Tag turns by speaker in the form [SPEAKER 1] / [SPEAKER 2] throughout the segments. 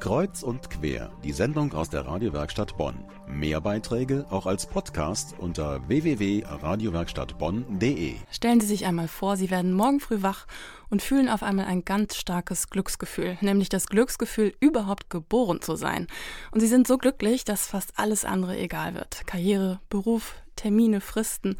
[SPEAKER 1] Kreuz und quer, die Sendung aus der Radiowerkstatt Bonn. Mehr Beiträge auch als Podcast unter www.radiowerkstattbonn.de.
[SPEAKER 2] Stellen Sie sich einmal vor, Sie werden morgen früh wach und fühlen auf einmal ein ganz starkes Glücksgefühl, nämlich das Glücksgefühl, überhaupt geboren zu sein. Und Sie sind so glücklich, dass fast alles andere egal wird. Karriere, Beruf, Termine, Fristen,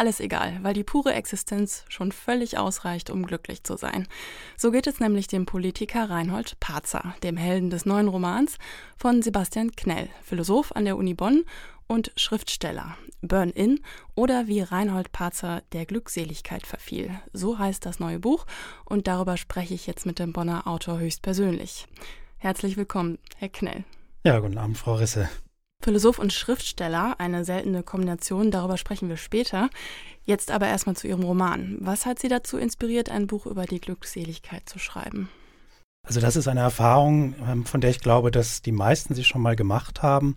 [SPEAKER 2] alles egal, weil die pure Existenz schon völlig ausreicht, um glücklich zu sein. So geht es nämlich dem Politiker Reinhold Parzer, dem Helden des neuen Romans von Sebastian Knell, Philosoph an der Uni Bonn und Schriftsteller. Burn-In oder wie Reinhold Parzer der Glückseligkeit verfiel. So heißt das neue Buch und darüber spreche ich jetzt mit dem Bonner Autor höchstpersönlich. Herzlich willkommen, Herr Knell.
[SPEAKER 3] Ja, guten Abend, Frau Risse.
[SPEAKER 2] Philosoph und Schriftsteller, eine seltene Kombination, darüber sprechen wir später. Jetzt aber erstmal zu Ihrem Roman. Was hat Sie dazu inspiriert, ein Buch über die Glückseligkeit zu schreiben?
[SPEAKER 3] Also das ist eine Erfahrung, ähm, von der ich glaube, dass die meisten sie schon mal gemacht haben.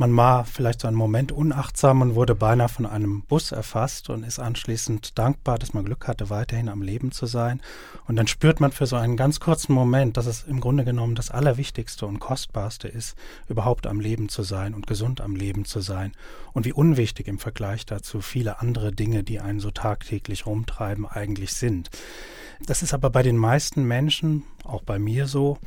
[SPEAKER 3] Man war vielleicht so einen Moment unachtsam und wurde beinahe von einem Bus erfasst und ist anschließend dankbar, dass man Glück hatte, weiterhin am Leben zu sein. Und dann spürt man für so einen ganz kurzen Moment, dass es im Grunde genommen das Allerwichtigste und Kostbarste ist, überhaupt am Leben zu sein und gesund am Leben zu sein. Und wie unwichtig im Vergleich dazu viele andere Dinge, die einen so tagtäglich rumtreiben, eigentlich sind. Das ist aber bei den meisten Menschen, auch bei mir so,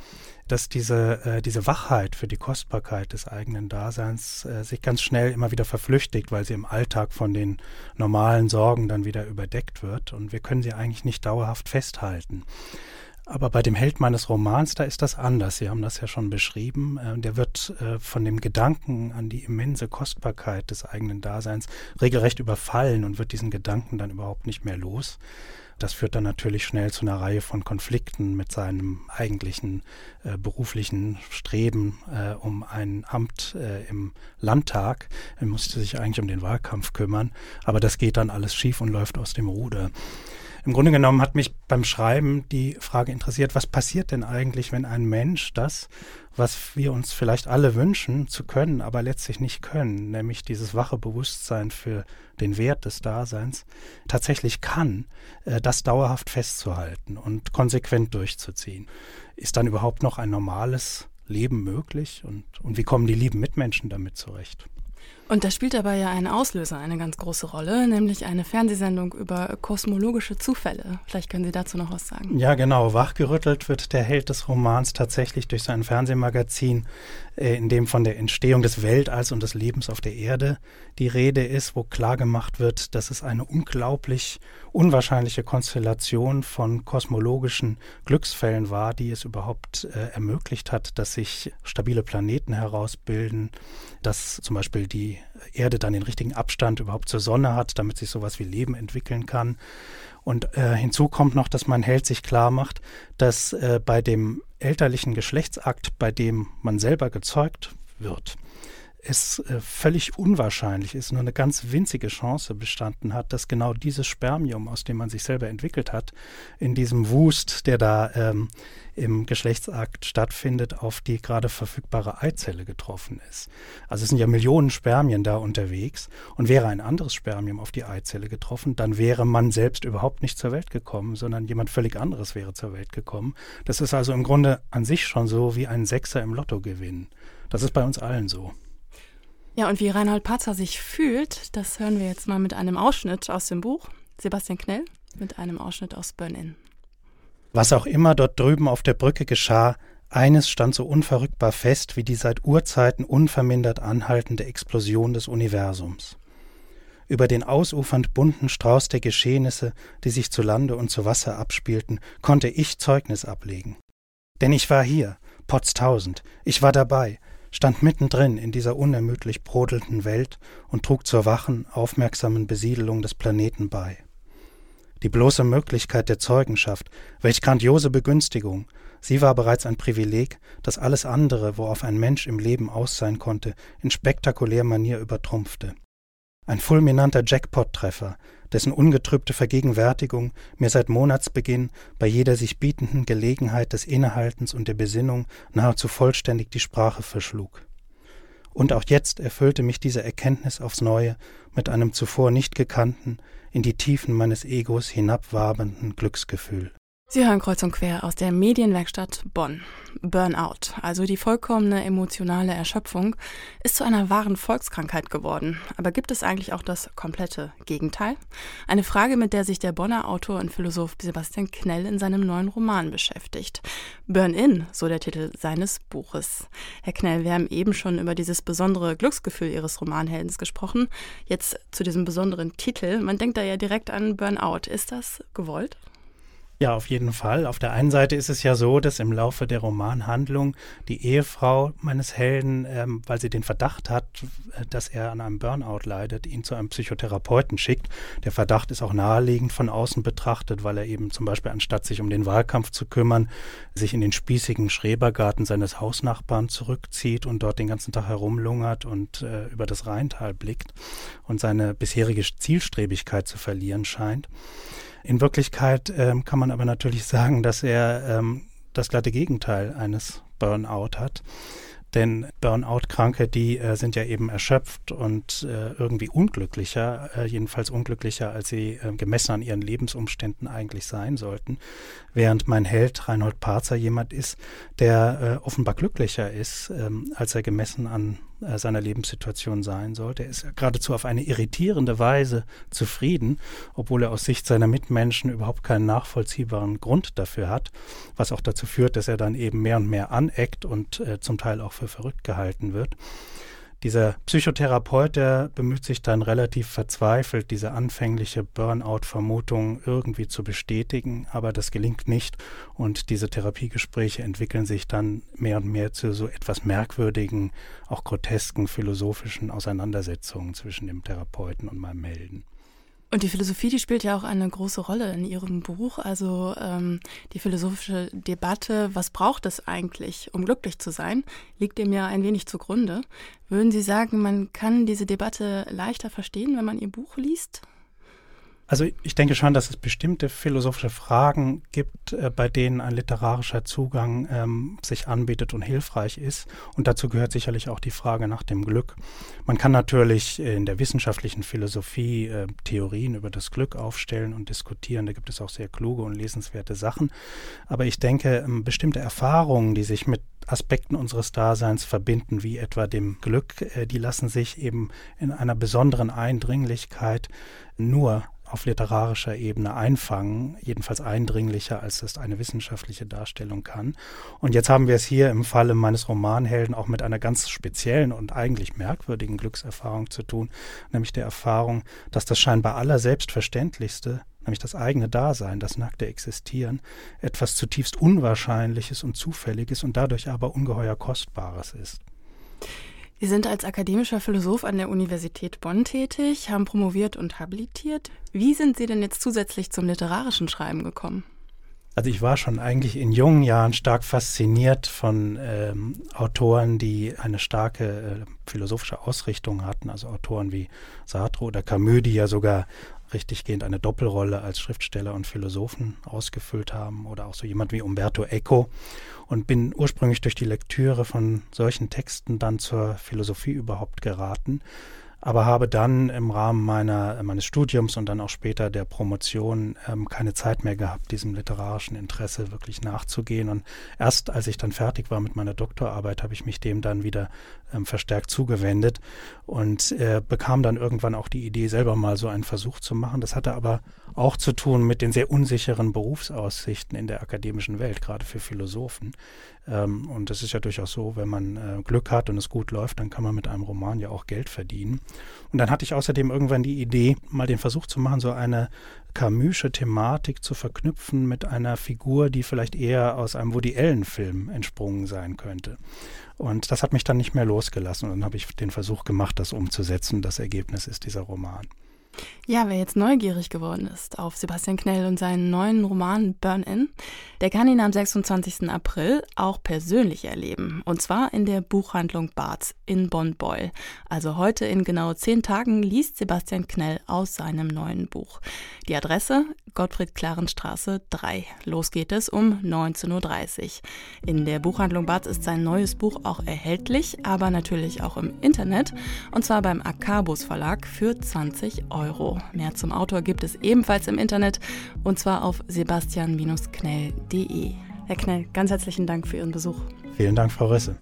[SPEAKER 3] dass diese, äh, diese Wachheit für die Kostbarkeit des eigenen Daseins äh, sich ganz schnell immer wieder verflüchtigt, weil sie im Alltag von den normalen Sorgen dann wieder überdeckt wird und wir können sie eigentlich nicht dauerhaft festhalten. Aber bei dem Held meines Romans, da ist das anders. Sie haben das ja schon beschrieben. Äh, der wird äh, von dem Gedanken an die immense Kostbarkeit des eigenen Daseins regelrecht überfallen und wird diesen Gedanken dann überhaupt nicht mehr los. Das führt dann natürlich schnell zu einer Reihe von Konflikten mit seinem eigentlichen äh, beruflichen Streben äh, um ein Amt äh, im Landtag. Er musste sich eigentlich um den Wahlkampf kümmern, aber das geht dann alles schief und läuft aus dem Ruder. Im Grunde genommen hat mich beim Schreiben die Frage interessiert, was passiert denn eigentlich, wenn ein Mensch das, was wir uns vielleicht alle wünschen zu können, aber letztlich nicht können, nämlich dieses wache Bewusstsein für den Wert des Daseins, tatsächlich kann, äh, das dauerhaft festzuhalten und konsequent durchzuziehen. Ist dann überhaupt noch ein normales Leben möglich und, und wie kommen die lieben Mitmenschen damit zurecht?
[SPEAKER 2] Und da spielt dabei ja ein Auslöser eine ganz große Rolle, nämlich eine Fernsehsendung über kosmologische Zufälle. Vielleicht können Sie dazu noch was sagen.
[SPEAKER 3] Ja, genau. Wachgerüttelt wird der Held des Romans tatsächlich durch sein Fernsehmagazin, äh, in dem von der Entstehung des Weltalls und des Lebens auf der Erde die Rede ist, wo klargemacht wird, dass es eine unglaublich unwahrscheinliche Konstellation von kosmologischen Glücksfällen war, die es überhaupt äh, ermöglicht hat, dass sich stabile Planeten herausbilden, dass zum Beispiel die Erde dann den richtigen Abstand überhaupt zur Sonne hat, damit sich sowas wie Leben entwickeln kann. Und äh, hinzu kommt noch, dass man Held sich klar macht, dass äh, bei dem elterlichen Geschlechtsakt, bei dem man selber gezeugt wird, es äh, völlig unwahrscheinlich ist, nur eine ganz winzige Chance bestanden hat, dass genau dieses Spermium, aus dem man sich selber entwickelt hat, in diesem Wust, der da ähm, im Geschlechtsakt stattfindet, auf die gerade verfügbare Eizelle getroffen ist. Also es sind ja Millionen Spermien da unterwegs und wäre ein anderes Spermium auf die Eizelle getroffen, dann wäre man selbst überhaupt nicht zur Welt gekommen, sondern jemand völlig anderes wäre zur Welt gekommen. Das ist also im Grunde an sich schon so wie ein Sechser im Lotto gewinnen. Das ist bei uns allen so.
[SPEAKER 2] Ja, und wie Reinhold Patzer sich fühlt, das hören wir jetzt mal mit einem Ausschnitt aus dem Buch. Sebastian Knell mit einem Ausschnitt aus Burn-In.
[SPEAKER 3] Was auch immer dort drüben auf der Brücke geschah, eines stand so unverrückbar fest wie die seit Urzeiten unvermindert anhaltende Explosion des Universums. Über den ausufernd bunten Strauß der Geschehnisse, die sich zu Lande und zu Wasser abspielten, konnte ich Zeugnis ablegen. Denn ich war hier, Potztausend, ich war dabei, stand mittendrin in dieser unermüdlich brodelnden Welt und trug zur wachen, aufmerksamen Besiedelung des Planeten bei. Die bloße Möglichkeit der Zeugenschaft, welch grandiose Begünstigung, sie war bereits ein Privileg, das alles andere, worauf ein Mensch im Leben aus sein konnte, in spektakulärer Manier übertrumpfte. Ein fulminanter Jackpot-Treffer, dessen ungetrübte Vergegenwärtigung mir seit Monatsbeginn bei jeder sich bietenden Gelegenheit des Innehaltens und der Besinnung nahezu vollständig die Sprache verschlug. Und auch jetzt erfüllte mich diese Erkenntnis aufs neue mit einem zuvor nicht gekannten, in die Tiefen meines Egos hinabwabenden Glücksgefühl.
[SPEAKER 2] Sie hören kreuz und quer aus der Medienwerkstatt Bonn. Burnout, also die vollkommene emotionale Erschöpfung, ist zu einer wahren Volkskrankheit geworden. Aber gibt es eigentlich auch das komplette Gegenteil? Eine Frage, mit der sich der Bonner Autor und Philosoph Sebastian Knell in seinem neuen Roman beschäftigt. Burn-In, so der Titel seines Buches. Herr Knell, wir haben eben schon über dieses besondere Glücksgefühl Ihres Romanheldens gesprochen. Jetzt zu diesem besonderen Titel. Man denkt da ja direkt an Burnout. Ist das gewollt?
[SPEAKER 3] Ja, auf jeden Fall. Auf der einen Seite ist es ja so, dass im Laufe der Romanhandlung die Ehefrau meines Helden, ähm, weil sie den Verdacht hat, äh, dass er an einem Burnout leidet, ihn zu einem Psychotherapeuten schickt. Der Verdacht ist auch naheliegend von außen betrachtet, weil er eben zum Beispiel anstatt sich um den Wahlkampf zu kümmern, sich in den spießigen Schrebergarten seines Hausnachbarn zurückzieht und dort den ganzen Tag herumlungert und äh, über das Rheintal blickt und seine bisherige Zielstrebigkeit zu verlieren scheint. In Wirklichkeit ähm, kann man aber natürlich sagen, dass er ähm, das glatte Gegenteil eines Burnout hat. Denn Burnout-Kranke, die äh, sind ja eben erschöpft und äh, irgendwie unglücklicher, äh, jedenfalls unglücklicher, als sie äh, gemessen an ihren Lebensumständen eigentlich sein sollten. Während mein Held Reinhold Parzer jemand ist, der äh, offenbar glücklicher ist, ähm, als er gemessen an äh, seiner Lebenssituation sein sollte. Er ist geradezu auf eine irritierende Weise zufrieden, obwohl er aus Sicht seiner Mitmenschen überhaupt keinen nachvollziehbaren Grund dafür hat, was auch dazu führt, dass er dann eben mehr und mehr aneckt und äh, zum Teil auch für verrückt gehalten wird. Dieser Psychotherapeut, der bemüht sich dann relativ verzweifelt, diese anfängliche Burnout-Vermutung irgendwie zu bestätigen, aber das gelingt nicht und diese Therapiegespräche entwickeln sich dann mehr und mehr zu so etwas merkwürdigen, auch grotesken philosophischen Auseinandersetzungen zwischen dem Therapeuten und meinem Helden.
[SPEAKER 2] Und die Philosophie, die spielt ja auch eine große Rolle in Ihrem Buch. Also ähm, die philosophische Debatte, was braucht es eigentlich, um glücklich zu sein, liegt dem ja ein wenig zugrunde. Würden Sie sagen, man kann diese Debatte leichter verstehen, wenn man Ihr Buch liest?
[SPEAKER 3] Also ich denke schon, dass es bestimmte philosophische Fragen gibt, äh, bei denen ein literarischer Zugang ähm, sich anbietet und hilfreich ist. Und dazu gehört sicherlich auch die Frage nach dem Glück. Man kann natürlich in der wissenschaftlichen Philosophie äh, Theorien über das Glück aufstellen und diskutieren. Da gibt es auch sehr kluge und lesenswerte Sachen. Aber ich denke, ähm, bestimmte Erfahrungen, die sich mit Aspekten unseres Daseins verbinden, wie etwa dem Glück, äh, die lassen sich eben in einer besonderen Eindringlichkeit nur auf literarischer Ebene einfangen, jedenfalls eindringlicher, als das eine wissenschaftliche Darstellung kann. Und jetzt haben wir es hier im Falle meines Romanhelden auch mit einer ganz speziellen und eigentlich merkwürdigen Glückserfahrung zu tun, nämlich der Erfahrung, dass das scheinbar aller Selbstverständlichste nämlich das eigene Dasein, das nackte Existieren, etwas zutiefst Unwahrscheinliches und Zufälliges und dadurch aber ungeheuer Kostbares ist.
[SPEAKER 2] Sie sind als akademischer Philosoph an der Universität Bonn tätig, haben promoviert und habilitiert. Wie sind Sie denn jetzt zusätzlich zum literarischen Schreiben gekommen?
[SPEAKER 3] Also ich war schon eigentlich in jungen Jahren stark fasziniert von ähm, Autoren, die eine starke äh, philosophische Ausrichtung hatten, also Autoren wie Sartre oder Camus, die ja sogar richtiggehend eine Doppelrolle als Schriftsteller und Philosophen ausgefüllt haben oder auch so jemand wie Umberto Eco und bin ursprünglich durch die Lektüre von solchen Texten dann zur Philosophie überhaupt geraten aber habe dann im Rahmen meiner, meines Studiums und dann auch später der Promotion ähm, keine Zeit mehr gehabt, diesem literarischen Interesse wirklich nachzugehen. Und erst als ich dann fertig war mit meiner Doktorarbeit, habe ich mich dem dann wieder ähm, verstärkt zugewendet und äh, bekam dann irgendwann auch die Idee, selber mal so einen Versuch zu machen. Das hatte aber auch zu tun mit den sehr unsicheren Berufsaussichten in der akademischen Welt, gerade für Philosophen. Ähm, und das ist ja durchaus so, wenn man äh, Glück hat und es gut läuft, dann kann man mit einem Roman ja auch Geld verdienen. Und dann hatte ich außerdem irgendwann die Idee, mal den Versuch zu machen, so eine Camusche Thematik zu verknüpfen mit einer Figur, die vielleicht eher aus einem Woody Allen-Film entsprungen sein könnte. Und das hat mich dann nicht mehr losgelassen. Und dann habe ich den Versuch gemacht, das umzusetzen. Das Ergebnis ist dieser Roman.
[SPEAKER 2] Ja, wer jetzt neugierig geworden ist auf Sebastian Knell und seinen neuen Roman Burn-In, der kann ihn am 26. April auch persönlich erleben. Und zwar in der Buchhandlung Barz in Bonn-Beul. Also heute in genau zehn Tagen liest Sebastian Knell aus seinem neuen Buch. Die Adresse Gottfried-Klarenstraße 3. Los geht es um 19.30 Uhr. In der Buchhandlung Barz ist sein neues Buch auch erhältlich, aber natürlich auch im Internet. Und zwar beim Akabus Verlag für 20 Euro. Euro. Mehr zum Autor gibt es ebenfalls im Internet und zwar auf sebastian-knell.de. Herr Knell, ganz herzlichen Dank für Ihren Besuch.
[SPEAKER 3] Vielen Dank, Frau Risse.